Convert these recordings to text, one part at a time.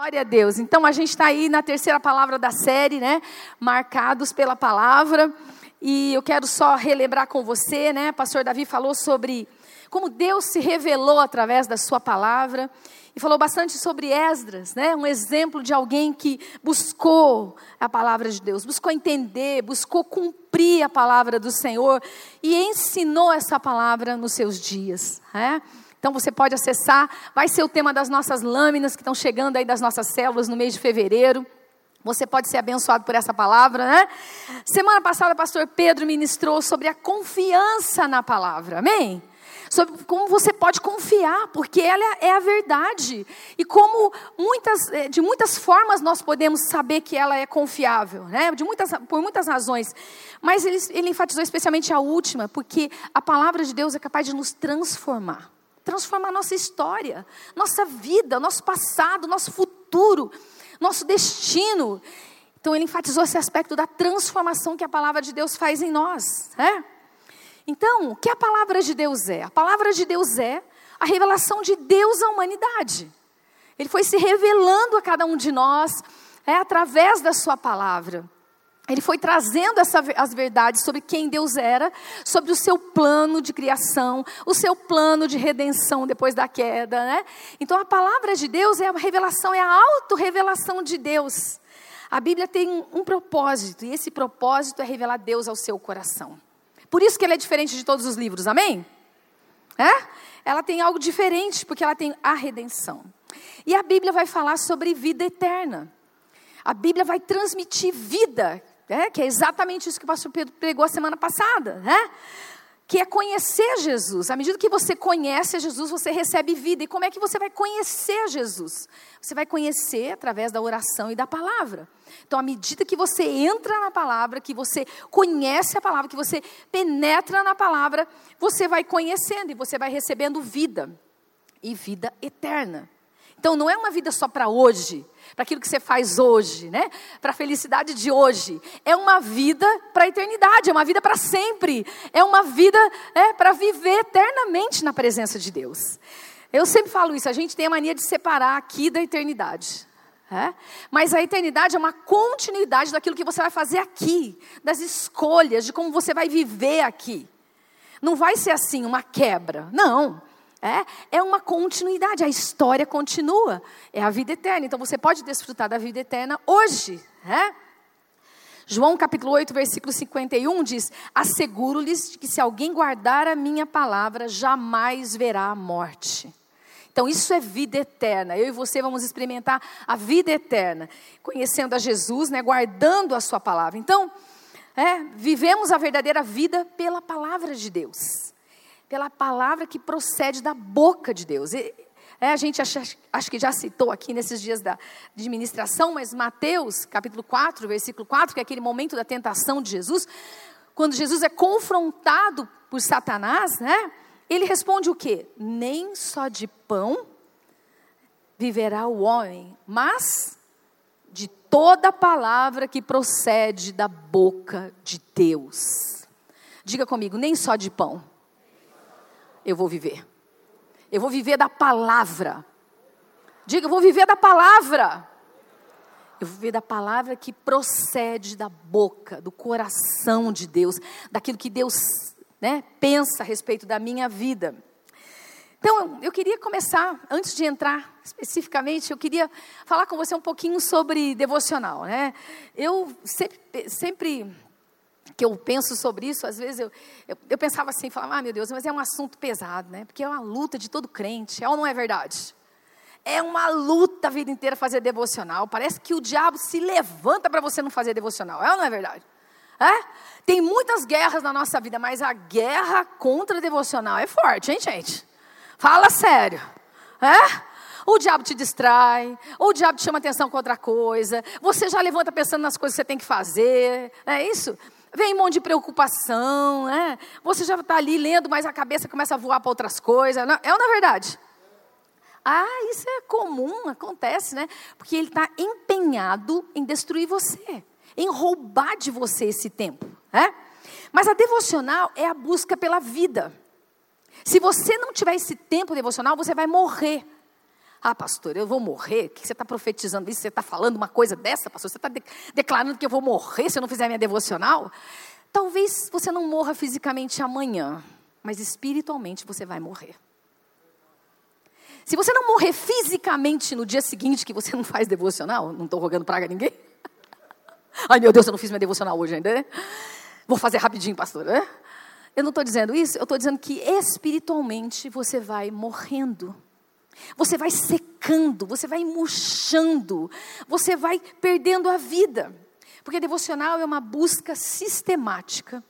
Glória a Deus. Então a gente está aí na terceira palavra da série, né? Marcados pela palavra. E eu quero só relembrar com você, né? Pastor Davi falou sobre como Deus se revelou através da sua palavra. E falou bastante sobre Esdras, né? Um exemplo de alguém que buscou a palavra de Deus, buscou entender, buscou cumprir a palavra do Senhor e ensinou essa palavra nos seus dias, né? Então você pode acessar, vai ser o tema das nossas lâminas que estão chegando aí das nossas células no mês de fevereiro. Você pode ser abençoado por essa palavra, né? Semana passada, o pastor Pedro ministrou sobre a confiança na palavra, amém? Sobre como você pode confiar, porque ela é a verdade. E como muitas, eh, de muitas formas nós podemos saber que ela é confiável, né? De muitas, por muitas razões. Mas ele, ele enfatizou especialmente a última, porque a palavra de Deus é capaz de nos transformar transformar nossa história, nossa vida, nosso passado, nosso futuro, nosso destino. Então ele enfatizou esse aspecto da transformação que a palavra de Deus faz em nós. É? Então, o que a palavra de Deus é? A palavra de Deus é a revelação de Deus à humanidade. Ele foi se revelando a cada um de nós é, através da sua palavra. Ele foi trazendo essa, as verdades sobre quem Deus era, sobre o seu plano de criação, o seu plano de redenção depois da queda, né? Então a palavra de Deus é a revelação, é a autorrevelação de Deus. A Bíblia tem um, propósito, e esse propósito é revelar Deus ao seu coração. Por isso que ele é diferente de todos os livros, amém? É? Ela tem algo diferente, porque ela tem a redenção. E a Bíblia vai falar sobre vida eterna. A Bíblia vai transmitir vida, é, que é exatamente isso que o pastor Pedro pregou a semana passada, né? que é conhecer Jesus. À medida que você conhece Jesus, você recebe vida. E como é que você vai conhecer Jesus? Você vai conhecer através da oração e da palavra. Então, à medida que você entra na palavra, que você conhece a palavra, que você penetra na palavra, você vai conhecendo e você vai recebendo vida e vida eterna. Então não é uma vida só para hoje, para aquilo que você faz hoje, né? Para a felicidade de hoje. É uma vida para a eternidade, é uma vida para sempre. É uma vida é, para viver eternamente na presença de Deus. Eu sempre falo isso, a gente tem a mania de separar aqui da eternidade. É? Mas a eternidade é uma continuidade daquilo que você vai fazer aqui, das escolhas, de como você vai viver aqui. Não vai ser assim, uma quebra. Não. É, é uma continuidade, a história continua, é a vida eterna. Então você pode desfrutar da vida eterna hoje. É? João capítulo 8, versículo 51 diz: Asseguro-lhes que se alguém guardar a minha palavra, jamais verá a morte. Então, isso é vida eterna. Eu e você vamos experimentar a vida eterna, conhecendo a Jesus, né, guardando a Sua palavra. Então, é, vivemos a verdadeira vida pela palavra de Deus pela palavra que procede da boca de Deus. E, é, a gente acha, acho que já citou aqui nesses dias da administração, mas Mateus, capítulo 4, versículo 4, que é aquele momento da tentação de Jesus, quando Jesus é confrontado por Satanás, né? Ele responde o quê? Nem só de pão viverá o homem, mas de toda palavra que procede da boca de Deus. Diga comigo, nem só de pão eu vou viver. Eu vou viver da palavra. Diga, eu vou viver da palavra. Eu vou viver da palavra que procede da boca, do coração de Deus, daquilo que Deus né, pensa a respeito da minha vida. Então, eu queria começar, antes de entrar especificamente, eu queria falar com você um pouquinho sobre devocional. Né? Eu sempre, sempre que eu penso sobre isso, às vezes eu, eu, eu, pensava assim, falava, ah, meu Deus, mas é um assunto pesado, né? Porque é uma luta de todo crente, é ou não é verdade? É uma luta a vida inteira fazer devocional. Parece que o diabo se levanta para você não fazer devocional, é ou não é verdade? É? Tem muitas guerras na nossa vida, mas a guerra contra devocional é forte, hein, gente? Fala sério. É? o diabo te distrai, ou o diabo te chama atenção com outra coisa, você já levanta pensando nas coisas que você tem que fazer, é isso? Vem um monte de preocupação, né? Você já está ali lendo, mas a cabeça começa a voar para outras coisas. Não, é ou não é verdade? Ah, isso é comum, acontece, né? Porque ele está empenhado em destruir você, em roubar de você esse tempo, né? Mas a devocional é a busca pela vida. Se você não tiver esse tempo devocional, você vai morrer. Ah, pastor, eu vou morrer? O que você está profetizando isso? Você está falando uma coisa dessa, pastor? Você está de declarando que eu vou morrer se eu não fizer minha devocional? Talvez você não morra fisicamente amanhã, mas espiritualmente você vai morrer. Se você não morrer fisicamente no dia seguinte que você não faz devocional, não estou rogando praga a ninguém. Ai meu Deus, eu não fiz minha devocional hoje ainda, né? Vou fazer rapidinho, pastor, né? Eu não estou dizendo isso, eu estou dizendo que espiritualmente você vai morrendo. Você vai secando, você vai murchando, você vai perdendo a vida. Porque devocional é uma busca sistemática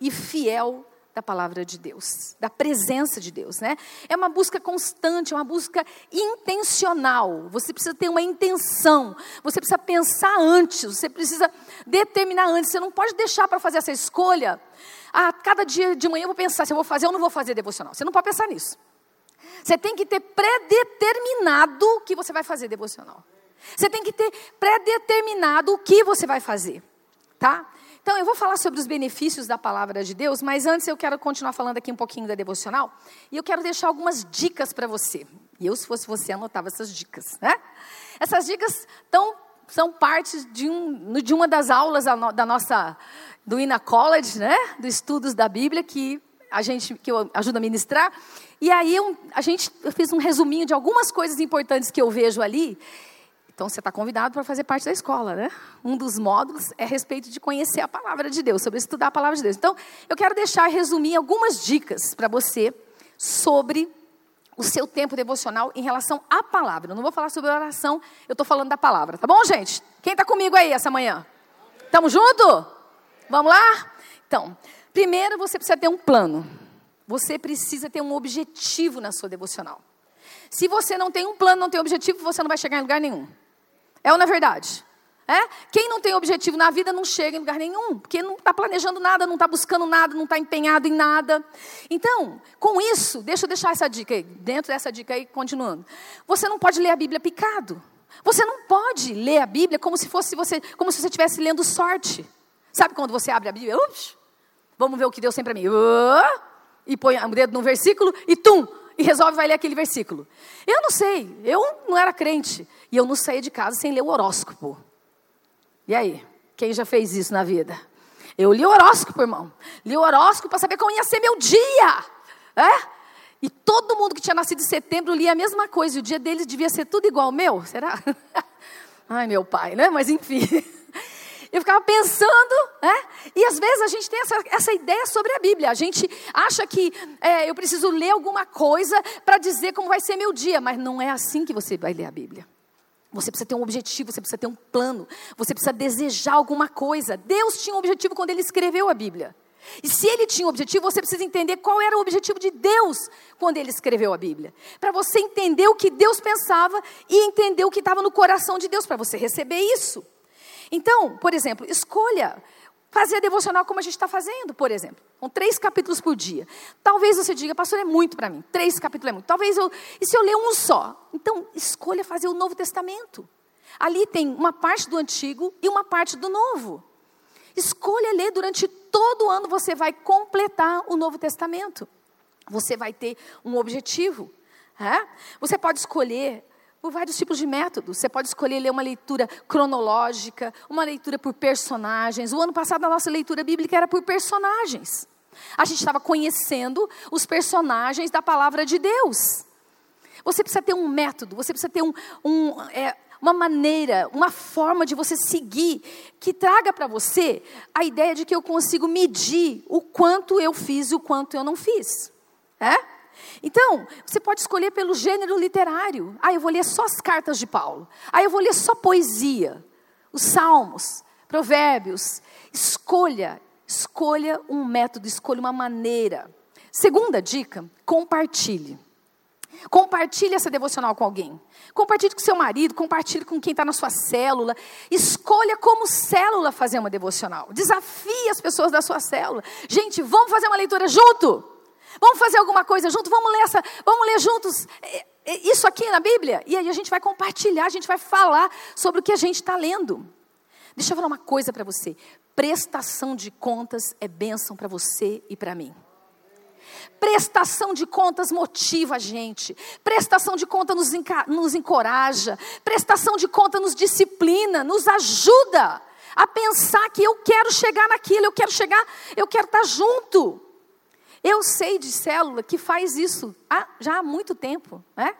e fiel da palavra de Deus, da presença de Deus, né? É uma busca constante, é uma busca intencional. Você precisa ter uma intenção, você precisa pensar antes, você precisa determinar antes. Você não pode deixar para fazer essa escolha. Ah, cada dia de manhã eu vou pensar se eu vou fazer ou não vou fazer devocional. Você não pode pensar nisso. Você tem que ter predeterminado que você vai fazer devocional. Você tem que ter predeterminado o que você vai fazer, tá? Então, eu vou falar sobre os benefícios da palavra de Deus, mas antes eu quero continuar falando aqui um pouquinho da devocional. E eu quero deixar algumas dicas para você. E eu, se fosse você, anotava essas dicas, né? Essas dicas tão, são parte de, um, de uma das aulas da nossa, do Ina College, né? Dos estudos da Bíblia, que a gente, que eu ajudo a ministrar. E aí eu, a gente, eu fiz um resuminho de algumas coisas importantes que eu vejo ali. Então você está convidado para fazer parte da escola, né? Um dos módulos é a respeito de conhecer a palavra de Deus, sobre estudar a palavra de Deus. Então, eu quero deixar resumir algumas dicas para você sobre o seu tempo devocional em relação à palavra. Eu não vou falar sobre oração, eu estou falando da palavra, tá bom, gente? Quem está comigo aí essa manhã? Estamos junto? Vamos lá? Então, primeiro você precisa ter um plano. Você precisa ter um objetivo na sua devocional. Se você não tem um plano, não tem objetivo, você não vai chegar em lugar nenhum. É ou não é verdade? É? Quem não tem objetivo na vida não chega em lugar nenhum, porque não está planejando nada, não está buscando nada, não está empenhado em nada. Então, com isso, deixa eu deixar essa dica aí, dentro dessa dica aí, continuando. Você não pode ler a Bíblia picado. Você não pode ler a Bíblia como se fosse você, como se você estivesse lendo sorte. Sabe quando você abre a Bíblia? Ups, vamos ver o que Deus tem para mim. Uh, e põe o dedo no versículo e tum, e resolve vai ler aquele versículo. Eu não sei, eu não era crente e eu não saía de casa sem ler o horóscopo. E aí, quem já fez isso na vida? Eu li o horóscopo, irmão. Li o horóscopo para saber como ia ser meu dia. É? E todo mundo que tinha nascido em setembro lia a mesma coisa. E o dia deles devia ser tudo igual ao meu. Será? Ai, meu pai, né? Mas enfim. Eu ficava pensando, né? E às vezes a gente tem essa, essa ideia sobre a Bíblia. A gente acha que é, eu preciso ler alguma coisa para dizer como vai ser meu dia, mas não é assim que você vai ler a Bíblia. Você precisa ter um objetivo, você precisa ter um plano, você precisa desejar alguma coisa. Deus tinha um objetivo quando ele escreveu a Bíblia. E se ele tinha um objetivo, você precisa entender qual era o objetivo de Deus quando ele escreveu a Bíblia. Para você entender o que Deus pensava e entender o que estava no coração de Deus, para você receber isso. Então, por exemplo, escolha fazer a devocional como a gente está fazendo, por exemplo, com três capítulos por dia. Talvez você diga, pastor, é muito para mim, três capítulos é muito. Talvez eu, e se eu ler um só? Então, escolha fazer o Novo Testamento. Ali tem uma parte do Antigo e uma parte do Novo. Escolha ler durante todo o ano, você vai completar o Novo Testamento. Você vai ter um objetivo. É? Você pode escolher por vários tipos de métodos. Você pode escolher ler uma leitura cronológica, uma leitura por personagens. O ano passado a nossa leitura bíblica era por personagens. A gente estava conhecendo os personagens da palavra de Deus. Você precisa ter um método, você precisa ter um, um, é, uma maneira, uma forma de você seguir que traga para você a ideia de que eu consigo medir o quanto eu fiz e o quanto eu não fiz. É? Então, você pode escolher pelo gênero literário. Ah, eu vou ler só as cartas de Paulo. Ah, eu vou ler só poesia, os salmos, provérbios. Escolha, escolha um método, escolha uma maneira. Segunda dica, compartilhe. Compartilhe essa devocional com alguém. Compartilhe com seu marido, compartilhe com quem está na sua célula. Escolha como célula fazer uma devocional. Desafie as pessoas da sua célula. Gente, vamos fazer uma leitura junto? Vamos fazer alguma coisa junto? Vamos ler, essa, vamos ler juntos é, é, isso aqui na Bíblia? E aí a gente vai compartilhar, a gente vai falar sobre o que a gente está lendo. Deixa eu falar uma coisa para você. Prestação de contas é bênção para você e para mim. Prestação de contas motiva a gente. Prestação de conta nos, nos encoraja. Prestação de conta nos disciplina, nos ajuda a pensar que eu quero chegar naquilo, eu quero chegar, eu quero estar junto. Eu sei de célula que faz isso há, já há muito tempo, né?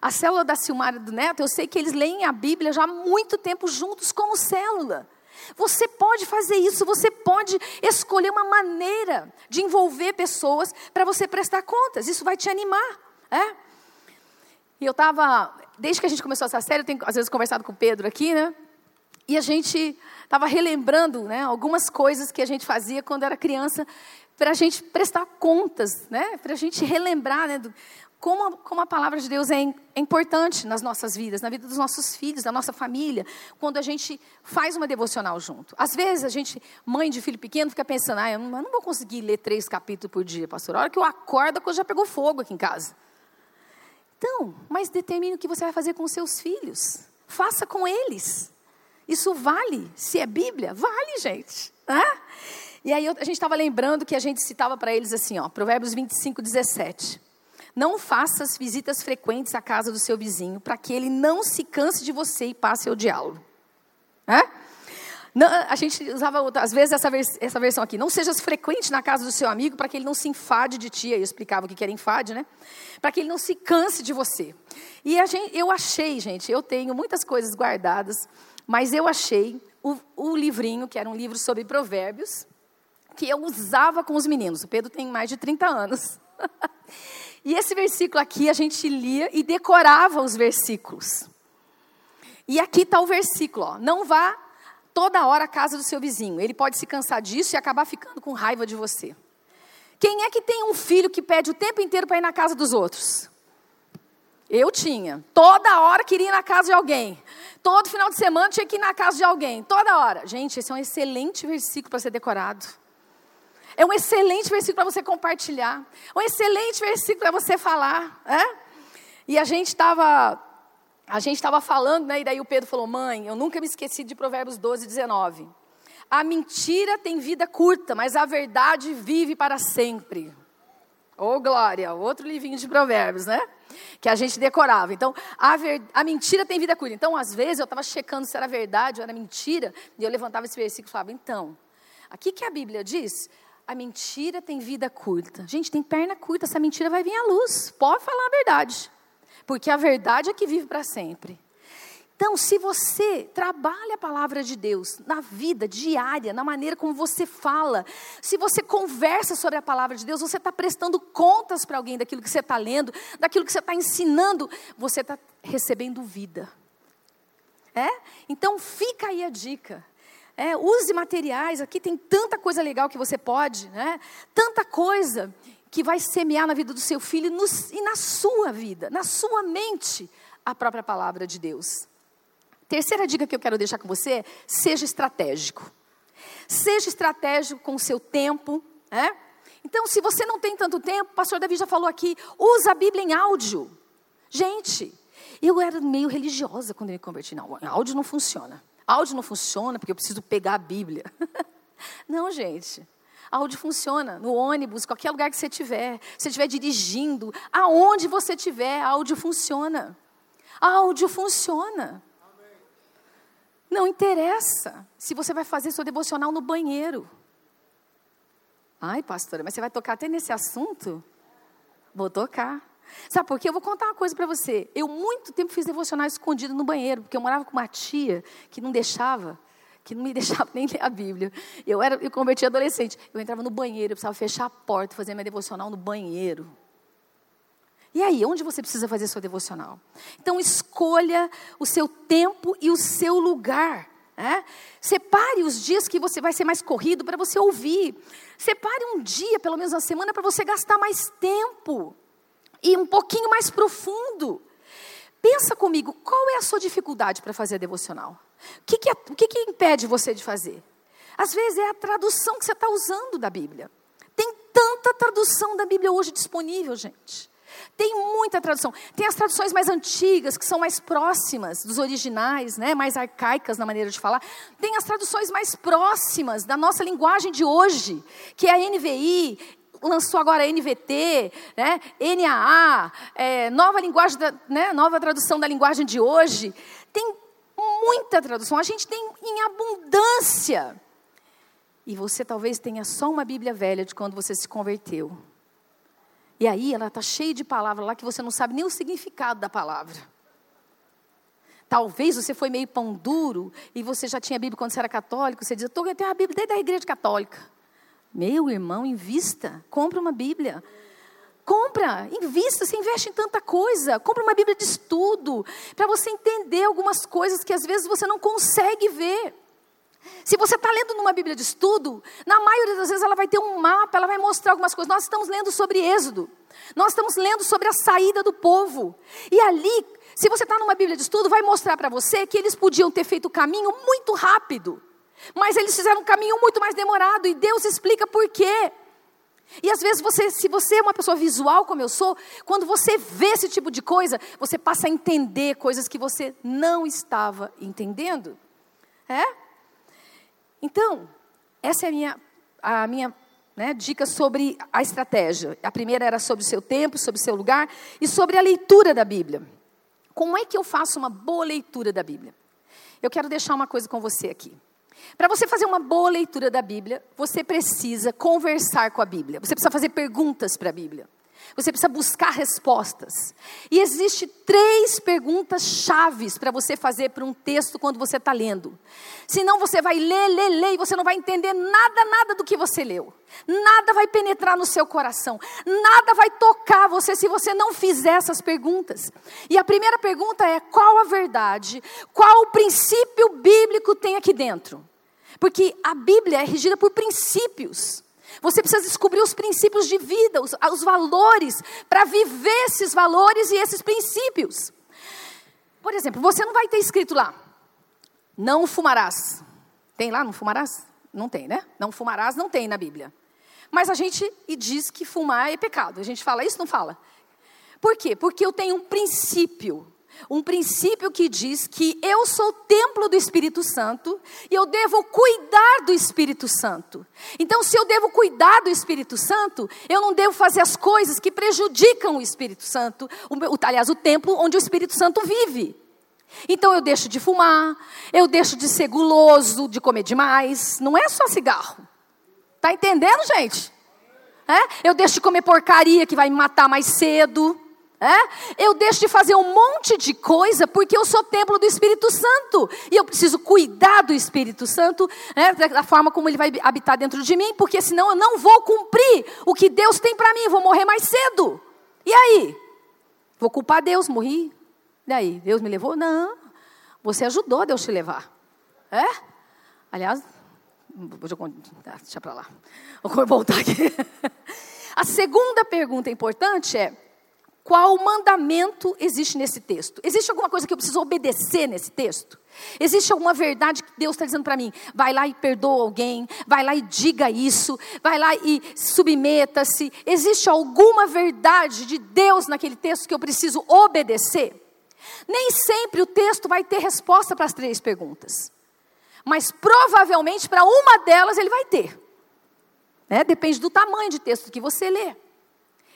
A célula da Silmara do Neto, eu sei que eles leem a Bíblia já há muito tempo juntos como célula. Você pode fazer isso, você pode escolher uma maneira de envolver pessoas para você prestar contas. Isso vai te animar, é? E eu estava, desde que a gente começou essa série, eu tenho às vezes conversado com o Pedro aqui, né? E a gente estava relembrando né, algumas coisas que a gente fazia quando era criança, para a gente prestar contas, né, para a gente relembrar né, do, como, como a palavra de Deus é, é, importante nas nossas vidas, na vida dos nossos filhos, da nossa família, quando a gente faz uma devocional junto. Às vezes a gente, mãe de filho pequeno, fica pensando, ah, eu não, eu não vou conseguir ler três capítulos por dia, pastor. A hora que eu acordo, a coisa já pegou fogo aqui em casa. Então, mas determine o que você vai fazer com os seus filhos. Faça com eles. Isso vale. Se é Bíblia, vale, gente. Né? E aí a gente estava lembrando que a gente citava para eles assim, ó, Provérbios 25, 17. Não faças visitas frequentes à casa do seu vizinho, para que ele não se canse de você e passe a odiá-lo. É? Não, a gente usava, às vezes, essa, vers essa versão aqui. Não sejas frequente na casa do seu amigo para que ele não se enfade de ti. Aí eu explicava o que era enfade, né? Para que ele não se canse de você. E gente, eu achei, gente, eu tenho muitas coisas guardadas, mas eu achei o, o livrinho, que era um livro sobre provérbios, que eu usava com os meninos. O Pedro tem mais de 30 anos. E esse versículo aqui a gente lia e decorava os versículos. E aqui está o versículo: ó, não vá toda hora à casa do seu vizinho. Ele pode se cansar disso e acabar ficando com raiva de você. Quem é que tem um filho que pede o tempo inteiro para ir na casa dos outros? Eu tinha. Toda hora queria ir na casa de alguém. Todo final de semana tinha que ir na casa de alguém. Toda hora. Gente, esse é um excelente versículo para ser decorado. É um excelente versículo para você compartilhar. Um excelente versículo para você falar. É? E a gente estava. A gente estava falando, né? E daí o Pedro falou: Mãe, eu nunca me esqueci de Provérbios 12, 19. A mentira tem vida curta, mas a verdade vive para sempre. Ô, oh, glória! Outro livrinho de Provérbios, né? Que a gente decorava. Então, a, ver, a mentira tem vida curta. Então, às vezes, eu estava checando se era verdade ou era mentira, e eu levantava esse versículo e falava: Então, aqui que a Bíblia diz a mentira tem vida curta. Gente, tem perna curta, essa mentira vai vir à luz. Pode falar a verdade. Porque a verdade é que vive para sempre. Então, se você trabalha a palavra de Deus na vida diária, na maneira como você fala, se você conversa sobre a palavra de Deus, você está prestando contas para alguém daquilo que você está lendo, daquilo que você está ensinando, você está recebendo vida. É? Então, fica aí a dica. É, use materiais, aqui tem tanta coisa legal que você pode, né? tanta coisa que vai semear na vida do seu filho no, e na sua vida, na sua mente, a própria palavra de Deus. Terceira dica que eu quero deixar com você seja estratégico. Seja estratégico com o seu tempo. Né? Então, se você não tem tanto tempo, o pastor Davi já falou aqui, usa a Bíblia em áudio. Gente, eu era meio religiosa quando eu me converti. Não, áudio não funciona. Áudio não funciona porque eu preciso pegar a Bíblia. não, gente. Áudio funciona no ônibus, qualquer lugar que você estiver. Se você estiver dirigindo, aonde você estiver, áudio funciona. Áudio funciona. Não interessa se você vai fazer seu devocional no banheiro. Ai, pastora, mas você vai tocar até nesse assunto? Vou tocar. Sabe por quê? Eu vou contar uma coisa para você. Eu muito tempo fiz devocional escondido no banheiro, porque eu morava com uma tia que não deixava, que não me deixava nem ler a Bíblia. Eu era, eu converti adolescente. Eu entrava no banheiro, eu precisava fechar a porta, fazer minha devocional no banheiro. E aí, onde você precisa fazer sua devocional? Então, escolha o seu tempo e o seu lugar. Né? Separe os dias que você vai ser mais corrido para você ouvir. Separe um dia, pelo menos na semana, para você gastar mais tempo e um pouquinho mais profundo. Pensa comigo, qual é a sua dificuldade para fazer a devocional? O que, que, é, o que, que impede você de fazer? Às vezes é a tradução que você está usando da Bíblia. Tem tanta tradução da Bíblia hoje disponível, gente. Tem muita tradução. Tem as traduções mais antigas, que são mais próximas dos originais, né? mais arcaicas na maneira de falar. Tem as traduções mais próximas da nossa linguagem de hoje, que é a NVI lançou agora NVT, né, NAA, é, nova linguagem, da, né, nova tradução da linguagem de hoje. Tem muita tradução, a gente tem em abundância. E você talvez tenha só uma Bíblia velha de quando você se converteu. E aí ela está cheia de palavras lá que você não sabe nem o significado da palavra. Talvez você foi meio pão duro e você já tinha Bíblia quando você era católico. Você diz, eu tenho a Bíblia desde a igreja católica. Meu irmão, invista, compra uma Bíblia. Compra, invista, você investe em tanta coisa. Compra uma Bíblia de estudo, para você entender algumas coisas que às vezes você não consegue ver. Se você está lendo numa Bíblia de estudo, na maioria das vezes ela vai ter um mapa, ela vai mostrar algumas coisas. Nós estamos lendo sobre Êxodo, nós estamos lendo sobre a saída do povo. E ali, se você está numa Bíblia de estudo, vai mostrar para você que eles podiam ter feito o caminho muito rápido, mas eles fizeram um caminho muito mais demorado, e Deus explica por quê. E às vezes você, se você é uma pessoa visual como eu sou, quando você vê esse tipo de coisa, você passa a entender coisas que você não estava entendendo. É? Então, essa é a minha, a minha né, dica sobre a estratégia. A primeira era sobre o seu tempo, sobre o seu lugar e sobre a leitura da Bíblia. Como é que eu faço uma boa leitura da Bíblia? Eu quero deixar uma coisa com você aqui. Para você fazer uma boa leitura da Bíblia, você precisa conversar com a Bíblia. Você precisa fazer perguntas para a Bíblia. Você precisa buscar respostas. E existe três perguntas chaves para você fazer para um texto quando você está lendo. Senão você vai ler, ler, ler e você não vai entender nada, nada do que você leu. Nada vai penetrar no seu coração. Nada vai tocar você se você não fizer essas perguntas. E a primeira pergunta é: qual a verdade? Qual o princípio bíblico tem aqui dentro? Porque a Bíblia é regida por princípios. Você precisa descobrir os princípios de vida, os, os valores, para viver esses valores e esses princípios. Por exemplo, você não vai ter escrito lá, não fumarás. Tem lá, não fumarás? Não tem, né? Não fumarás, não tem na Bíblia. Mas a gente diz que fumar é pecado. A gente fala isso, não fala? Por quê? Porque eu tenho um princípio um princípio que diz que eu sou templo do Espírito Santo e eu devo cuidar do Espírito Santo. Então, se eu devo cuidar do Espírito Santo, eu não devo fazer as coisas que prejudicam o Espírito Santo, o, aliás, o templo onde o Espírito Santo vive. Então, eu deixo de fumar, eu deixo de ser guloso, de comer demais. Não é só cigarro. Tá entendendo, gente? É? Eu deixo de comer porcaria que vai me matar mais cedo. É? Eu deixo de fazer um monte de coisa porque eu sou templo do Espírito Santo. E eu preciso cuidar do Espírito Santo, né, da forma como ele vai habitar dentro de mim, porque senão eu não vou cumprir o que Deus tem para mim, vou morrer mais cedo. E aí? Vou culpar Deus, morri? E aí? Deus me levou? Não. Você ajudou Deus te levar. É? Aliás, deixa deixa para lá. Vou voltar aqui. A segunda pergunta importante é: qual mandamento existe nesse texto? Existe alguma coisa que eu preciso obedecer nesse texto? Existe alguma verdade que Deus está dizendo para mim? Vai lá e perdoa alguém, vai lá e diga isso, vai lá e submeta-se. Existe alguma verdade de Deus naquele texto que eu preciso obedecer? Nem sempre o texto vai ter resposta para as três perguntas, mas provavelmente para uma delas ele vai ter. Né? Depende do tamanho de texto que você lê.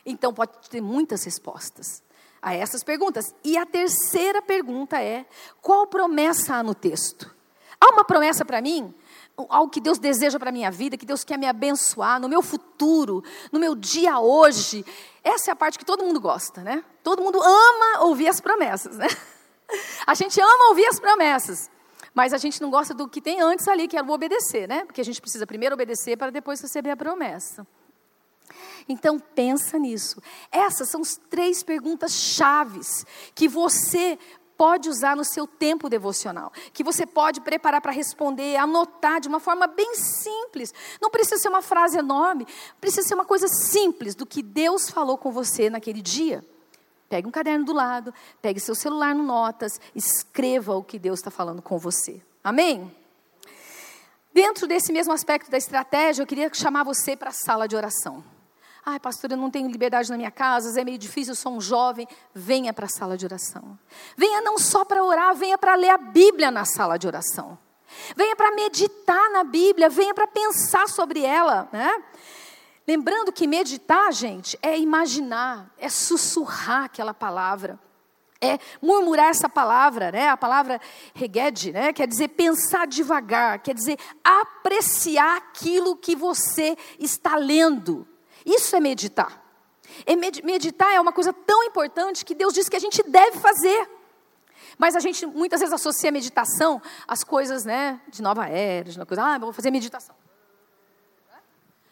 Então pode ter muitas respostas a essas perguntas. E a terceira pergunta é: qual promessa há no texto? Há uma promessa para mim? Algo que Deus deseja para a minha vida, que Deus quer me abençoar no meu futuro, no meu dia hoje. Essa é a parte que todo mundo gosta, né? Todo mundo ama ouvir as promessas, né? A gente ama ouvir as promessas. Mas a gente não gosta do que tem antes ali, que é o obedecer, né? Porque a gente precisa primeiro obedecer para depois receber a promessa. Então pensa nisso. Essas são as três perguntas chaves que você pode usar no seu tempo devocional, que você pode preparar para responder, anotar de uma forma bem simples. Não precisa ser uma frase enorme, precisa ser uma coisa simples do que Deus falou com você naquele dia. Pegue um caderno do lado, pegue seu celular no notas, escreva o que Deus está falando com você. Amém? Dentro desse mesmo aspecto da estratégia, eu queria chamar você para a sala de oração. Ai, pastor, eu não tenho liberdade na minha casa, é meio difícil, eu sou um jovem. Venha para a sala de oração. Venha não só para orar, venha para ler a Bíblia na sala de oração. Venha para meditar na Bíblia, venha para pensar sobre ela. Né? Lembrando que meditar, gente, é imaginar, é sussurrar aquela palavra, é murmurar essa palavra, né? A palavra reged, né? Quer dizer pensar devagar, quer dizer apreciar aquilo que você está lendo. Isso é meditar. Meditar é uma coisa tão importante que Deus diz que a gente deve fazer. Mas a gente muitas vezes associa meditação às coisas, né, de nova era, de uma coisa, ah, vou fazer meditação.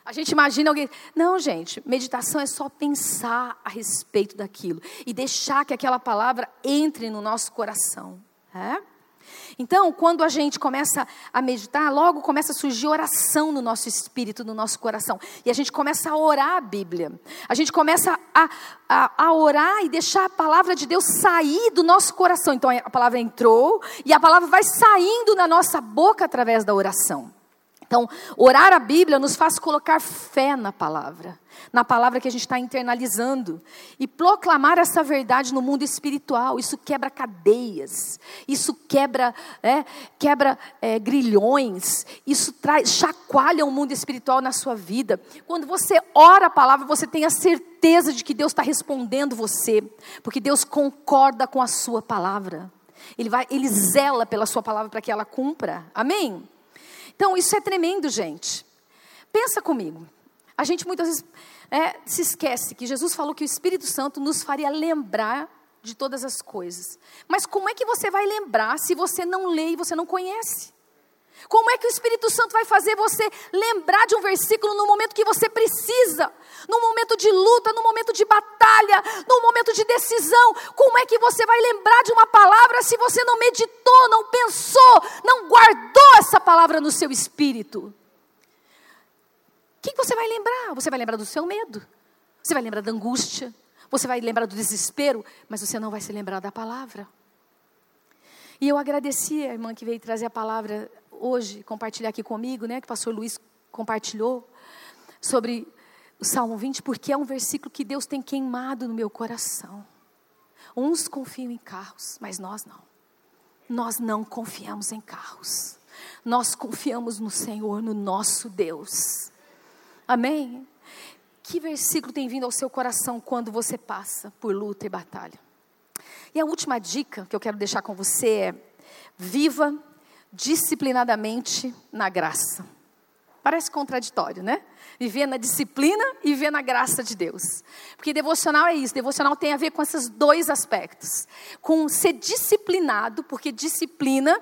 A gente imagina alguém. Não, gente, meditação é só pensar a respeito daquilo e deixar que aquela palavra entre no nosso coração. É? Então, quando a gente começa a meditar, logo começa a surgir oração no nosso espírito, no nosso coração. E a gente começa a orar a Bíblia. A gente começa a, a, a orar e deixar a palavra de Deus sair do nosso coração. Então, a palavra entrou e a palavra vai saindo na nossa boca através da oração. Então, orar a Bíblia nos faz colocar fé na palavra, na palavra que a gente está internalizando, e proclamar essa verdade no mundo espiritual. Isso quebra cadeias, isso quebra, é, quebra é, grilhões, isso traz, chacoalha o mundo espiritual na sua vida. Quando você ora a palavra, você tem a certeza de que Deus está respondendo você, porque Deus concorda com a sua palavra. Ele, vai, ele zela pela sua palavra para que ela cumpra. Amém? Então, isso é tremendo, gente. Pensa comigo. A gente muitas vezes é, se esquece que Jesus falou que o Espírito Santo nos faria lembrar de todas as coisas. Mas como é que você vai lembrar se você não lê e você não conhece? Como é que o Espírito Santo vai fazer você lembrar de um versículo no momento que você precisa? No momento de luta, no momento de batalha, no momento de decisão? Como é que você vai lembrar de uma palavra se você não meditou, não pensou, não guardou essa palavra no seu espírito? O que você vai lembrar? Você vai lembrar do seu medo, você vai lembrar da angústia, você vai lembrar do desespero, mas você não vai se lembrar da palavra. E eu agradeci a irmã que veio trazer a palavra hoje compartilhar aqui comigo, né, que o pastor Luiz compartilhou sobre o Salmo 20, porque é um versículo que Deus tem queimado no meu coração. Uns confiam em carros, mas nós não. Nós não confiamos em carros. Nós confiamos no Senhor, no nosso Deus. Amém? Que versículo tem vindo ao seu coração quando você passa por luta e batalha? E a última dica que eu quero deixar com você é: viva disciplinadamente na graça. Parece contraditório, né? Viver na disciplina e viver na graça de Deus. Porque devocional é isso, devocional tem a ver com esses dois aspectos. Com ser disciplinado, porque disciplina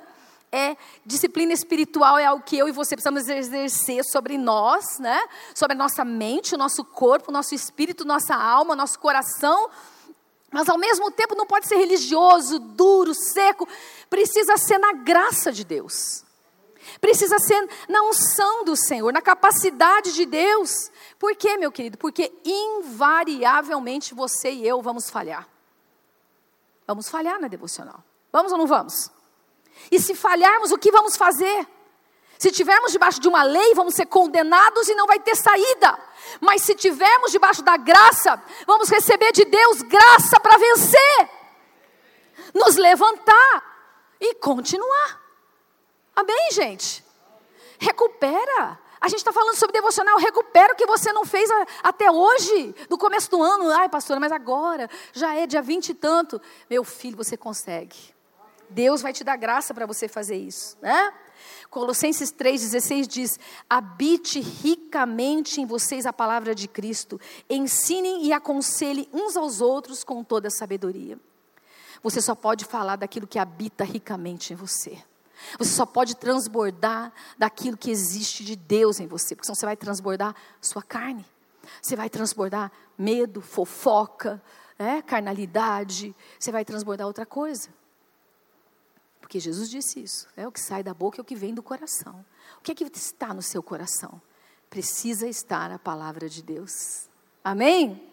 é disciplina espiritual é algo que eu e você precisamos exercer sobre nós, né? Sobre a nossa mente, o nosso corpo, o nosso espírito, nossa alma, nosso coração, mas ao mesmo tempo não pode ser religioso, duro, seco, precisa ser na graça de Deus. Precisa ser na unção do Senhor, na capacidade de Deus. Por quê, meu querido? Porque invariavelmente você e eu vamos falhar. Vamos falhar na devocional. Vamos ou não vamos? E se falharmos, o que vamos fazer? Se tivermos debaixo de uma lei, vamos ser condenados e não vai ter saída. Mas se tivermos debaixo da graça, vamos receber de Deus graça para vencer, nos levantar e continuar. Amém, gente? Recupera. A gente está falando sobre devocional, recupera o que você não fez a, até hoje, no começo do ano. Ai, pastora, mas agora, já é dia vinte e tanto. Meu filho, você consegue. Deus vai te dar graça para você fazer isso, né? Colossenses 3,16 diz: habite ricamente em vocês a palavra de Cristo, ensinem e aconselhem uns aos outros com toda a sabedoria. Você só pode falar daquilo que habita ricamente em você. Você só pode transbordar daquilo que existe de Deus em você, porque senão você vai transbordar sua carne. Você vai transbordar medo, fofoca, é, carnalidade, você vai transbordar outra coisa. Porque Jesus disse isso. É o que sai da boca é o que vem do coração. O que é que está no seu coração? Precisa estar a palavra de Deus. Amém?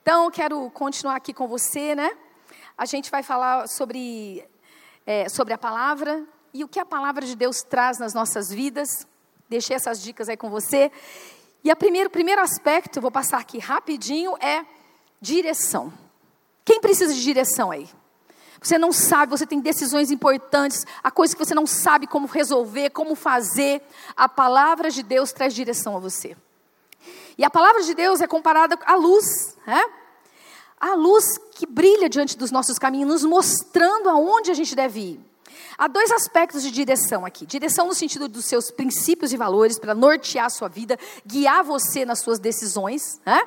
Então, quero continuar aqui com você, né? A gente vai falar sobre, é, sobre a palavra e o que a palavra de Deus traz nas nossas vidas. Deixei essas dicas aí com você. E o primeiro, primeiro aspecto, vou passar aqui rapidinho, é direção. Quem precisa de direção aí? Você não sabe, você tem decisões importantes, a coisa que você não sabe como resolver, como fazer. A palavra de Deus traz direção a você. E a palavra de Deus é comparada à luz, né? A luz que brilha diante dos nossos caminhos, nos mostrando aonde a gente deve ir. Há dois aspectos de direção aqui. Direção no sentido dos seus princípios e valores para nortear a sua vida, guiar você nas suas decisões, né?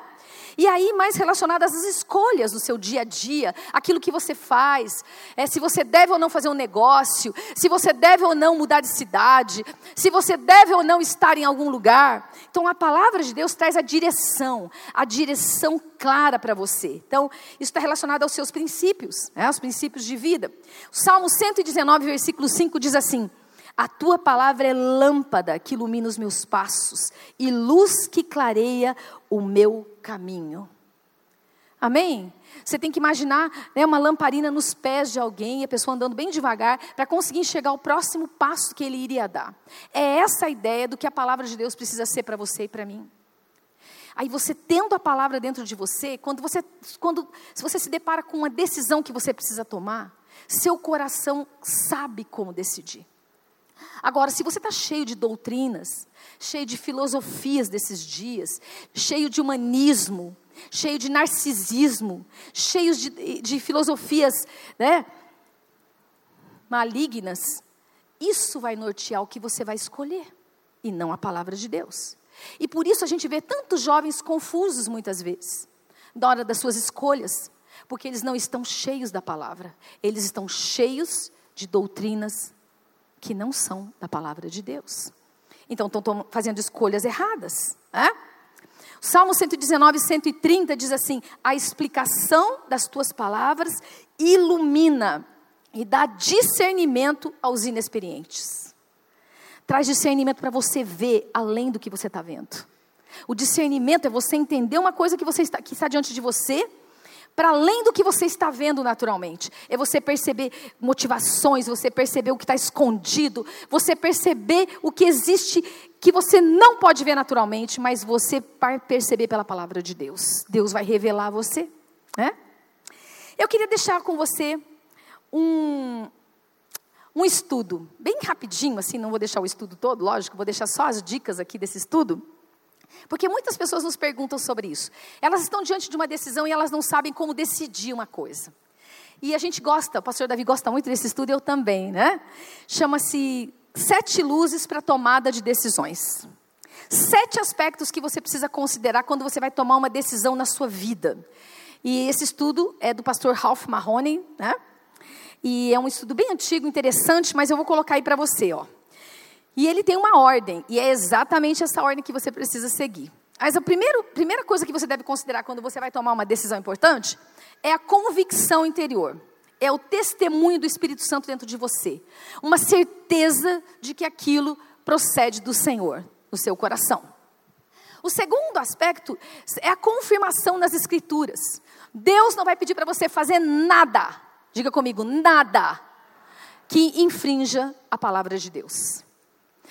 E aí, mais relacionadas às escolhas do seu dia a dia, aquilo que você faz, é, se você deve ou não fazer um negócio, se você deve ou não mudar de cidade, se você deve ou não estar em algum lugar. Então, a palavra de Deus traz a direção, a direção clara para você. Então, isso está relacionado aos seus princípios, né, aos princípios de vida. O Salmo 119, versículo 5 diz assim. A tua palavra é lâmpada que ilumina os meus passos e luz que clareia o meu caminho. Amém? Você tem que imaginar né, uma lamparina nos pés de alguém, e a pessoa andando bem devagar, para conseguir enxergar o próximo passo que ele iria dar. É essa a ideia do que a palavra de Deus precisa ser para você e para mim. Aí você tendo a palavra dentro de você, quando você, quando, se você se depara com uma decisão que você precisa tomar, seu coração sabe como decidir. Agora, se você está cheio de doutrinas, cheio de filosofias desses dias, cheio de humanismo, cheio de narcisismo, cheio de, de filosofias né, malignas, isso vai nortear o que você vai escolher, e não a palavra de Deus. E por isso a gente vê tantos jovens confusos muitas vezes, na hora das suas escolhas, porque eles não estão cheios da palavra, eles estão cheios de doutrinas que não são da palavra de Deus. Então estão fazendo escolhas erradas. Né? Salmo 119, 130 diz assim: A explicação das tuas palavras ilumina e dá discernimento aos inexperientes. Traz discernimento para você ver além do que você está vendo. O discernimento é você entender uma coisa que, você está, que está diante de você para além do que você está vendo naturalmente. É você perceber motivações, você perceber o que está escondido, você perceber o que existe que você não pode ver naturalmente, mas você perceber pela palavra de Deus. Deus vai revelar a você. Né? Eu queria deixar com você um, um estudo, bem rapidinho, assim, não vou deixar o estudo todo, lógico, vou deixar só as dicas aqui desse estudo. Porque muitas pessoas nos perguntam sobre isso. Elas estão diante de uma decisão e elas não sabem como decidir uma coisa. E a gente gosta, o pastor Davi gosta muito desse estudo, eu também, né? Chama-se Sete Luzes para Tomada de Decisões. Sete aspectos que você precisa considerar quando você vai tomar uma decisão na sua vida. E esse estudo é do pastor Ralph Mahoney, né? E é um estudo bem antigo, interessante, mas eu vou colocar aí para você, ó. E ele tem uma ordem, e é exatamente essa ordem que você precisa seguir. Mas a primeiro, primeira coisa que você deve considerar quando você vai tomar uma decisão importante é a convicção interior. É o testemunho do Espírito Santo dentro de você. Uma certeza de que aquilo procede do Senhor, no seu coração. O segundo aspecto é a confirmação nas Escrituras. Deus não vai pedir para você fazer nada, diga comigo, nada, que infrinja a palavra de Deus.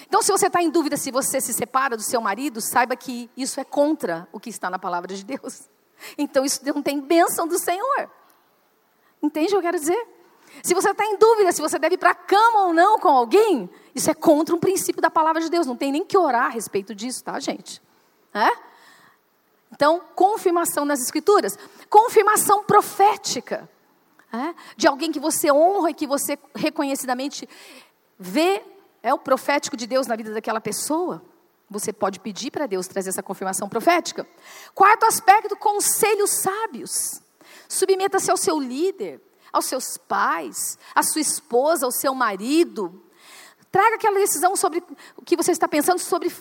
Então, se você está em dúvida se você se separa do seu marido, saiba que isso é contra o que está na palavra de Deus. Então, isso não tem bênção do Senhor. Entende o que eu quero dizer? Se você está em dúvida se você deve ir para a cama ou não com alguém, isso é contra um princípio da palavra de Deus. Não tem nem que orar a respeito disso, tá, gente? É? Então, confirmação nas Escrituras. Confirmação profética. É? De alguém que você honra e que você reconhecidamente vê é o profético de Deus na vida daquela pessoa. Você pode pedir para Deus trazer essa confirmação profética. Quarto aspecto, conselhos sábios. Submeta-se ao seu líder, aos seus pais, à sua esposa, ao seu marido. Traga aquela decisão sobre o que você está pensando sobre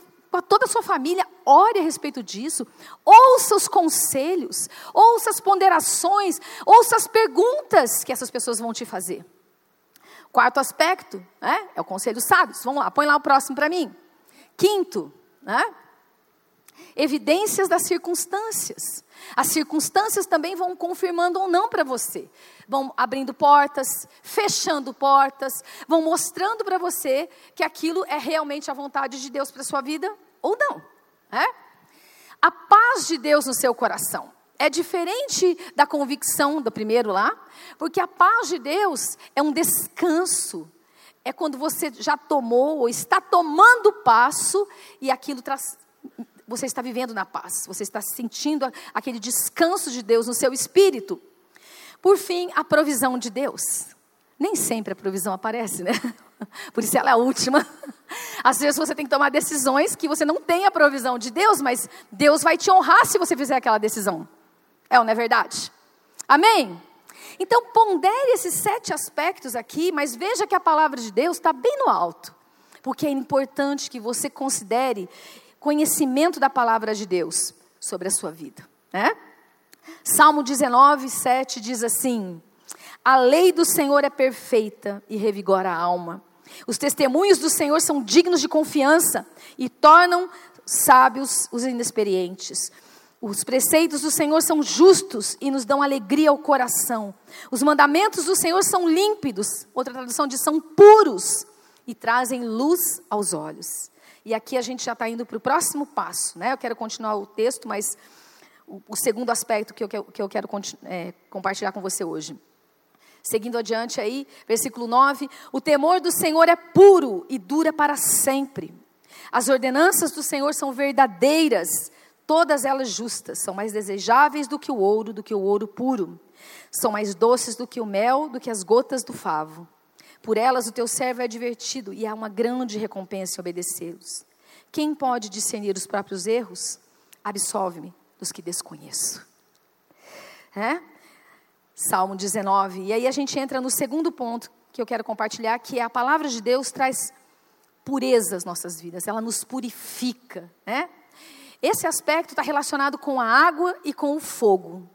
toda a sua família, ore a respeito disso, ouça os conselhos, ouça as ponderações, ouça as perguntas que essas pessoas vão te fazer. Quarto aspecto né, é o conselho sábios. Vamos lá, põe lá o próximo para mim. Quinto, né, evidências das circunstâncias. As circunstâncias também vão confirmando ou não para você. Vão abrindo portas, fechando portas, vão mostrando para você que aquilo é realmente a vontade de Deus para sua vida ou não. Né? A paz de Deus no seu coração é diferente da convicção do primeiro lá, porque a paz de Deus é um descanso. É quando você já tomou ou está tomando passo e aquilo traz, você está vivendo na paz, você está sentindo aquele descanso de Deus no seu espírito. Por fim, a provisão de Deus. Nem sempre a provisão aparece, né? Por isso ela é a última. Às vezes você tem que tomar decisões que você não tem a provisão de Deus, mas Deus vai te honrar se você fizer aquela decisão. É ou não é verdade? Amém? Então pondere esses sete aspectos aqui, mas veja que a palavra de Deus está bem no alto. Porque é importante que você considere conhecimento da palavra de Deus sobre a sua vida. Né? Salmo 19, 7 diz assim: A lei do Senhor é perfeita e revigora a alma. Os testemunhos do Senhor são dignos de confiança e tornam sábios os inexperientes. Os preceitos do Senhor são justos e nos dão alegria ao coração. Os mandamentos do Senhor são límpidos, outra tradução diz são puros e trazem luz aos olhos. E aqui a gente já está indo para o próximo passo, né? Eu quero continuar o texto, mas o, o segundo aspecto que eu, que eu quero é, compartilhar com você hoje. Seguindo adiante aí, versículo 9: O temor do Senhor é puro e dura para sempre. As ordenanças do Senhor são verdadeiras Todas elas justas, são mais desejáveis do que o ouro, do que o ouro puro. São mais doces do que o mel, do que as gotas do favo. Por elas o teu servo é divertido e há uma grande recompensa em obedecê-los. Quem pode discernir os próprios erros? Absolve-me dos que desconheço. É? Salmo 19. E aí a gente entra no segundo ponto que eu quero compartilhar, que é a palavra de Deus traz pureza às nossas vidas, ela nos purifica, né? Esse aspecto está relacionado com a água e com o fogo,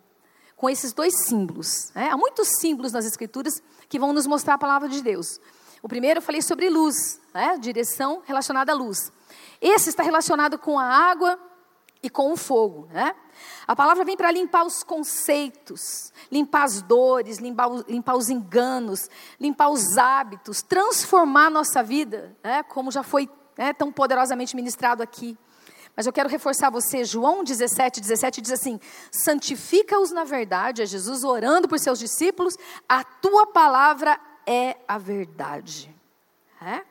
com esses dois símbolos. Né? Há muitos símbolos nas Escrituras que vão nos mostrar a palavra de Deus. O primeiro eu falei sobre luz, né? direção relacionada à luz. Esse está relacionado com a água e com o fogo. Né? A palavra vem para limpar os conceitos, limpar as dores, limpar, limpar os enganos, limpar os hábitos, transformar nossa vida, né? como já foi né, tão poderosamente ministrado aqui. Mas eu quero reforçar você, João 17, 17 diz assim: santifica-os na verdade, é Jesus orando por seus discípulos, a tua palavra é a verdade. É?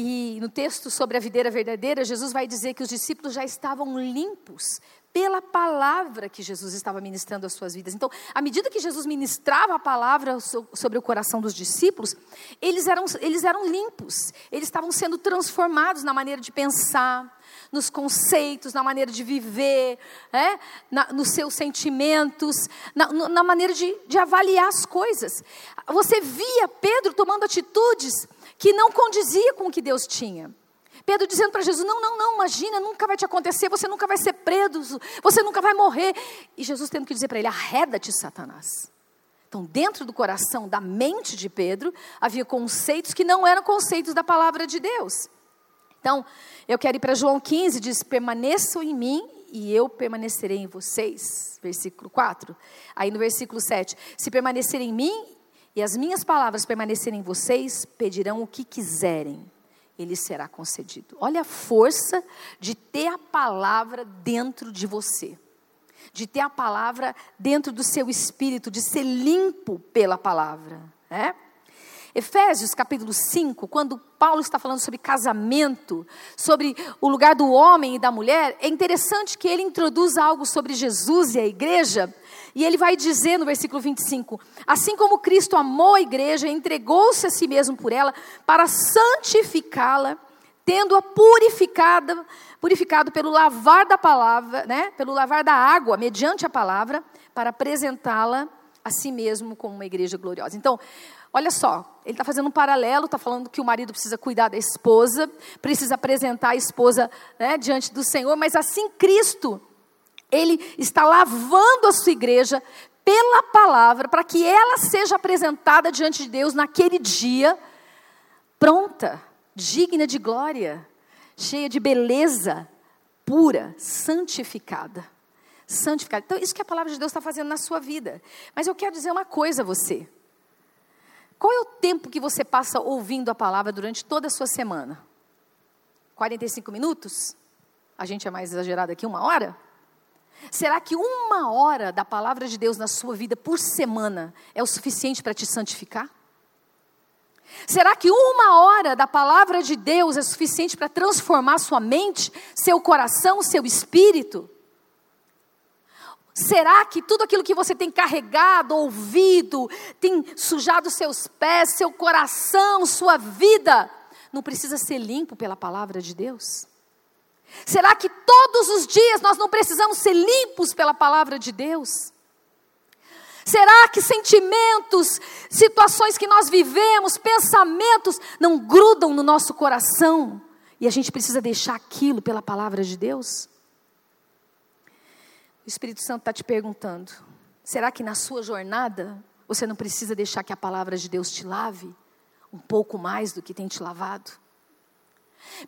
E no texto sobre a videira verdadeira, Jesus vai dizer que os discípulos já estavam limpos pela palavra que Jesus estava ministrando às suas vidas. Então, à medida que Jesus ministrava a palavra sobre o coração dos discípulos, eles eram, eles eram limpos, eles estavam sendo transformados na maneira de pensar, nos conceitos, na maneira de viver, é? na, nos seus sentimentos, na, na maneira de, de avaliar as coisas. Você via Pedro tomando atitudes que não condizia com o que Deus tinha. Pedro dizendo para Jesus: Não, não, não, imagina, nunca vai te acontecer, você nunca vai ser preso, você nunca vai morrer. E Jesus tendo que dizer para ele: Arreda-te, Satanás. Então, dentro do coração, da mente de Pedro, havia conceitos que não eram conceitos da palavra de Deus. Então, eu quero ir para João 15, diz: permaneçam em mim e eu permanecerei em vocês. Versículo 4. Aí no versículo 7: se permanecerem em mim e as minhas palavras permanecerem em vocês, pedirão o que quiserem, ele será concedido. Olha a força de ter a palavra dentro de você, de ter a palavra dentro do seu espírito, de ser limpo pela palavra. É? Efésios capítulo 5, quando Paulo está falando sobre casamento, sobre o lugar do homem e da mulher, é interessante que ele introduz algo sobre Jesus e a igreja, e ele vai dizer no versículo 25: Assim como Cristo amou a igreja entregou-se a si mesmo por ela, para santificá-la, tendo-a purificada, purificado pelo lavar da palavra, né, pelo lavar da água, mediante a palavra, para apresentá-la a si mesmo como uma igreja gloriosa. Então, Olha só, ele está fazendo um paralelo, está falando que o marido precisa cuidar da esposa, precisa apresentar a esposa né, diante do Senhor, mas assim Cristo, ele está lavando a sua igreja pela palavra, para que ela seja apresentada diante de Deus naquele dia, pronta, digna de glória, cheia de beleza, pura, santificada. Santificada. Então, isso que a palavra de Deus está fazendo na sua vida. Mas eu quero dizer uma coisa a você. Qual é o tempo que você passa ouvindo a palavra durante toda a sua semana? 45 minutos? A gente é mais exagerado aqui, uma hora? Será que uma hora da palavra de Deus na sua vida por semana é o suficiente para te santificar? Será que uma hora da palavra de Deus é suficiente para transformar sua mente, seu coração, seu espírito? Será que tudo aquilo que você tem carregado, ouvido, tem sujado seus pés, seu coração, sua vida, não precisa ser limpo pela palavra de Deus? Será que todos os dias nós não precisamos ser limpos pela palavra de Deus? Será que sentimentos, situações que nós vivemos, pensamentos não grudam no nosso coração e a gente precisa deixar aquilo pela palavra de Deus? O Espírito Santo está te perguntando: será que na sua jornada você não precisa deixar que a palavra de Deus te lave um pouco mais do que tem te lavado?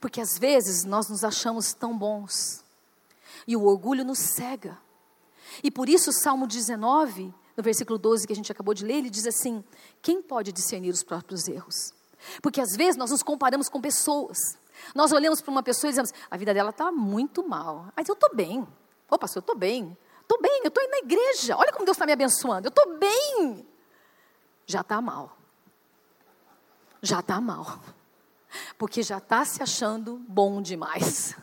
Porque às vezes nós nos achamos tão bons e o orgulho nos cega. E por isso o Salmo 19 no versículo 12 que a gente acabou de ler, ele diz assim: quem pode discernir os próprios erros? Porque às vezes nós nos comparamos com pessoas. Nós olhamos para uma pessoa e dizemos: a vida dela está muito mal, mas eu estou bem. Ô, pastor, eu estou bem. Estou bem, eu estou indo na igreja. Olha como Deus está me abençoando. Eu estou bem. Já está mal. Já está mal. Porque já está se achando bom demais.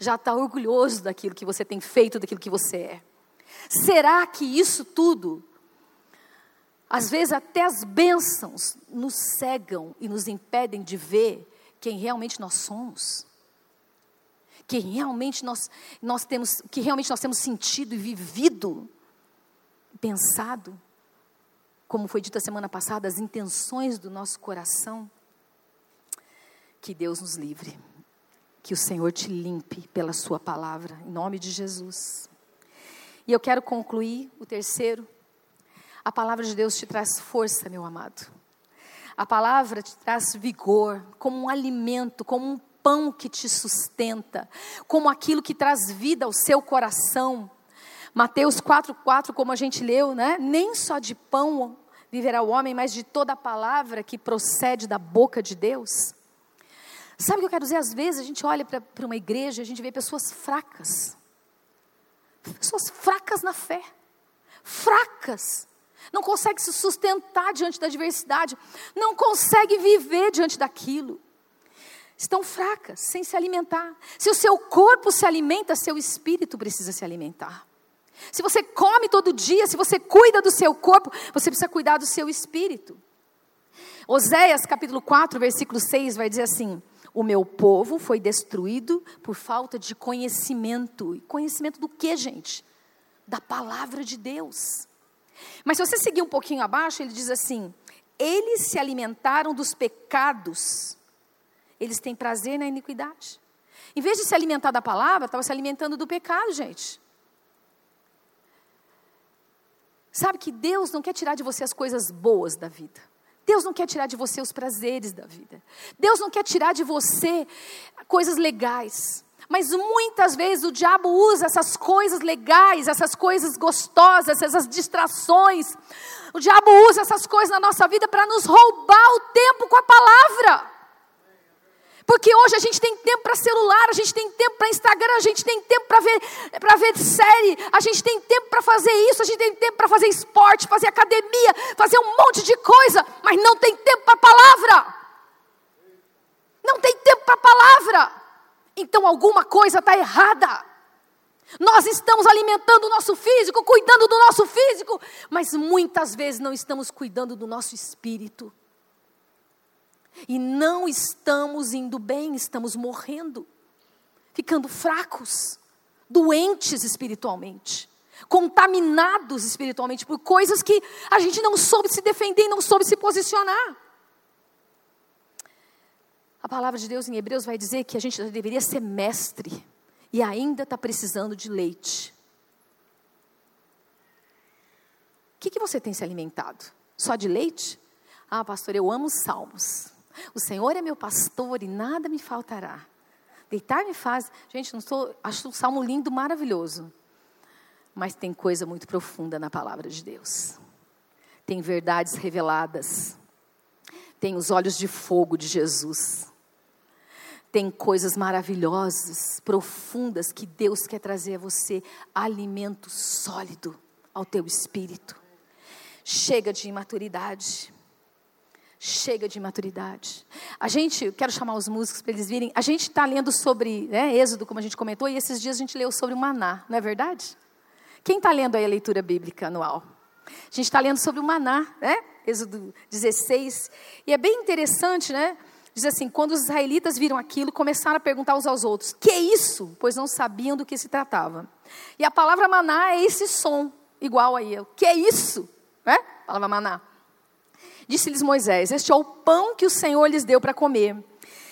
Já está orgulhoso daquilo que você tem feito, daquilo que você é. Será que isso tudo, às vezes até as bênçãos, nos cegam e nos impedem de ver quem realmente nós somos? Que realmente nós, nós temos, que realmente nós temos sentido e vivido, pensado, como foi dito a semana passada, as intenções do nosso coração. Que Deus nos livre. Que o Senhor te limpe pela Sua palavra, em nome de Jesus. E eu quero concluir o terceiro. A palavra de Deus te traz força, meu amado. A palavra te traz vigor, como um alimento, como um pão que te sustenta, como aquilo que traz vida ao seu coração. Mateus 4,4, como a gente leu, né? Nem só de pão viverá o homem, mas de toda a palavra que procede da boca de Deus. Sabe o que eu quero dizer? Às vezes a gente olha para uma igreja e a gente vê pessoas fracas. Pessoas fracas na fé, fracas, não consegue se sustentar diante da adversidade, não consegue viver diante daquilo. Estão fracas, sem se alimentar. Se o seu corpo se alimenta, seu espírito precisa se alimentar. Se você come todo dia, se você cuida do seu corpo, você precisa cuidar do seu espírito. Oséias capítulo 4, versículo 6 vai dizer assim: o meu povo foi destruído por falta de conhecimento. E conhecimento do que, gente? Da palavra de Deus. Mas se você seguir um pouquinho abaixo, ele diz assim: eles se alimentaram dos pecados, eles têm prazer na iniquidade. Em vez de se alimentar da palavra, estava se alimentando do pecado, gente. Sabe que Deus não quer tirar de você as coisas boas da vida. Deus não quer tirar de você os prazeres da vida. Deus não quer tirar de você coisas legais. Mas muitas vezes o diabo usa essas coisas legais, essas coisas gostosas, essas distrações. O diabo usa essas coisas na nossa vida para nos roubar o tempo com a palavra. Porque hoje a gente tem tempo para celular, a gente tem tempo para Instagram, a gente tem tempo para ver, ver série, a gente tem tempo para fazer isso, a gente tem tempo para fazer esporte, fazer academia, fazer um monte de coisa, mas não tem tempo para a palavra. Não tem tempo para a palavra. Então alguma coisa está errada. Nós estamos alimentando o nosso físico, cuidando do nosso físico, mas muitas vezes não estamos cuidando do nosso espírito. E não estamos indo bem, estamos morrendo, ficando fracos, doentes espiritualmente, contaminados espiritualmente por coisas que a gente não soube se defender e não soube se posicionar. A palavra de Deus em Hebreus vai dizer que a gente deveria ser mestre e ainda está precisando de leite. O que, que você tem se alimentado? Só de leite? Ah, pastor, eu amo salmos. O Senhor é meu pastor e nada me faltará. Deitar me faz. Gente, não sou, acho o salmo lindo, maravilhoso. Mas tem coisa muito profunda na palavra de Deus. Tem verdades reveladas. Tem os olhos de fogo de Jesus. Tem coisas maravilhosas, profundas que Deus quer trazer a você, alimento sólido ao teu espírito. Chega de imaturidade. Chega de imaturidade. A gente, quero chamar os músicos para eles virem, a gente está lendo sobre né, Êxodo, como a gente comentou, e esses dias a gente leu sobre o maná, não é verdade? Quem está lendo aí a leitura bíblica anual? A gente está lendo sobre o maná, né? Êxodo 16. E é bem interessante, né? Diz assim: quando os israelitas viram aquilo, começaram a perguntar uns aos outros: que é isso? Pois não sabiam do que se tratava. E a palavra maná é esse som, igual aí. O que é isso? Né? A palavra maná. Disse-lhes Moisés: Este é o pão que o Senhor lhes deu para comer.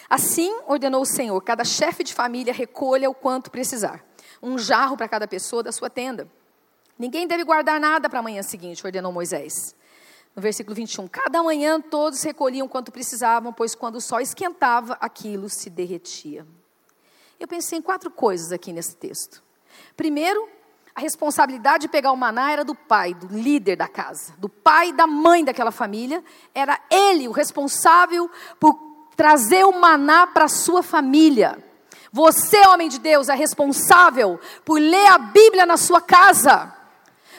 Assim ordenou o Senhor: cada chefe de família recolha o quanto precisar, um jarro para cada pessoa da sua tenda. Ninguém deve guardar nada para a manhã seguinte, ordenou Moisés. No versículo 21, cada manhã todos recolhiam quanto precisavam, pois quando o sol esquentava, aquilo se derretia. Eu pensei em quatro coisas aqui nesse texto. Primeiro, a responsabilidade de pegar o maná era do pai, do líder da casa, do pai e da mãe daquela família. Era ele o responsável por trazer o maná para a sua família. Você, homem de Deus, é responsável por ler a Bíblia na sua casa.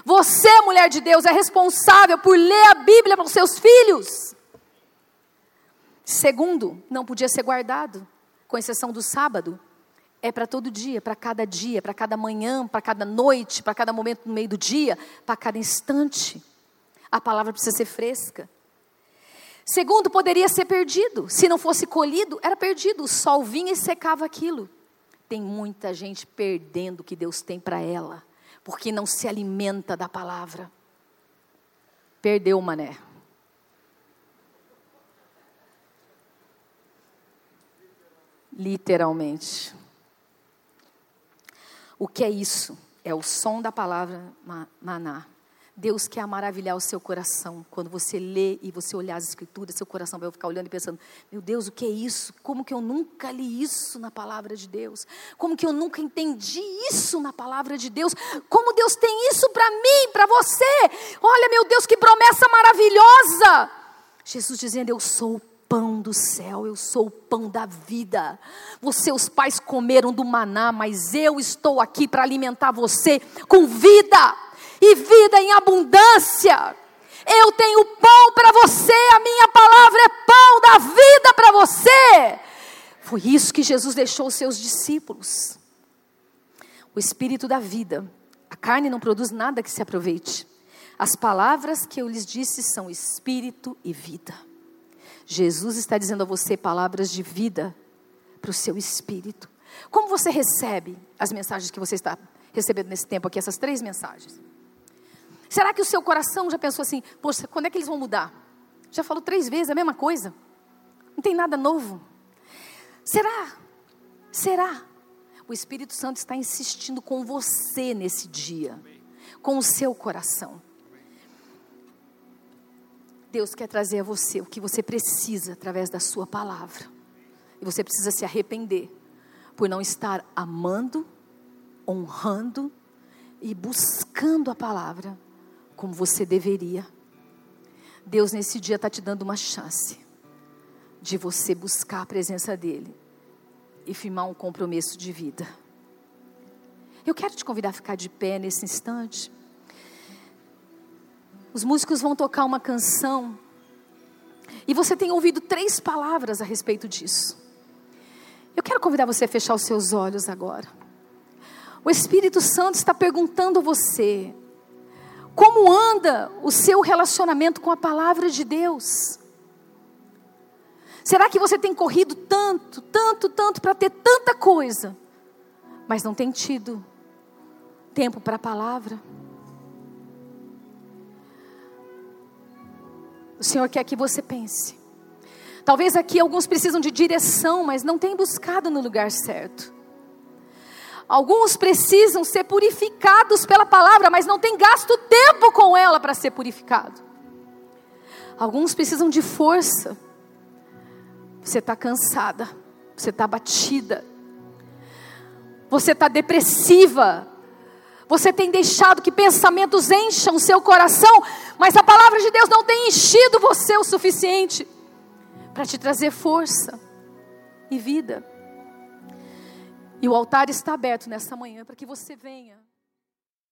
Você, mulher de Deus, é responsável por ler a Bíblia para os seus filhos. Segundo, não podia ser guardado, com exceção do sábado. É para todo dia, para cada dia, para cada manhã, para cada noite, para cada momento no meio do dia, para cada instante. A palavra precisa ser fresca. Segundo, poderia ser perdido. Se não fosse colhido, era perdido. O sol vinha e secava aquilo. Tem muita gente perdendo o que Deus tem para ela porque não se alimenta da palavra. Perdeu mané. Literalmente. O que é isso? É o som da palavra maná. Deus quer maravilhar o seu coração. Quando você lê e você olhar as escrituras, seu coração vai ficar olhando e pensando: meu Deus, o que é isso? Como que eu nunca li isso na palavra de Deus? Como que eu nunca entendi isso na palavra de Deus? Como Deus tem isso para mim, para você? Olha, meu Deus, que promessa maravilhosa! Jesus dizendo: Eu sou o pão do céu, eu sou o pão da vida. Os pais comeram do maná, mas eu estou aqui para alimentar você com vida e vida em abundância. Eu tenho pão para você, a minha palavra é pão da vida para você. Foi isso que Jesus deixou aos seus discípulos. O espírito da vida. A carne não produz nada que se aproveite. As palavras que eu lhes disse são espírito e vida. Jesus está dizendo a você palavras de vida para o seu espírito. Como você recebe as mensagens que você está recebendo nesse tempo aqui, essas três mensagens? Será que o seu coração já pensou assim, poxa, quando é que eles vão mudar? Já falou três vezes a mesma coisa? Não tem nada novo? Será? Será? O Espírito Santo está insistindo com você nesse dia, com o seu coração. Deus quer trazer a você o que você precisa através da sua palavra. E você precisa se arrepender por não estar amando, honrando e buscando a palavra como você deveria. Deus nesse dia está te dando uma chance de você buscar a presença dEle e firmar um compromisso de vida. Eu quero te convidar a ficar de pé nesse instante. Os músicos vão tocar uma canção e você tem ouvido três palavras a respeito disso. Eu quero convidar você a fechar os seus olhos agora. O Espírito Santo está perguntando a você: como anda o seu relacionamento com a palavra de Deus? Será que você tem corrido tanto, tanto, tanto para ter tanta coisa, mas não tem tido tempo para a palavra? O Senhor quer que você pense. Talvez aqui alguns precisam de direção, mas não têm buscado no lugar certo. Alguns precisam ser purificados pela palavra, mas não tem gasto tempo com ela para ser purificado. Alguns precisam de força. Você está cansada, você está batida, você está depressiva, você tem deixado que pensamentos encham o seu coração, mas a palavra de Deus não tem enchido você o suficiente para te trazer força e vida. E o altar está aberto nesta manhã para que você venha.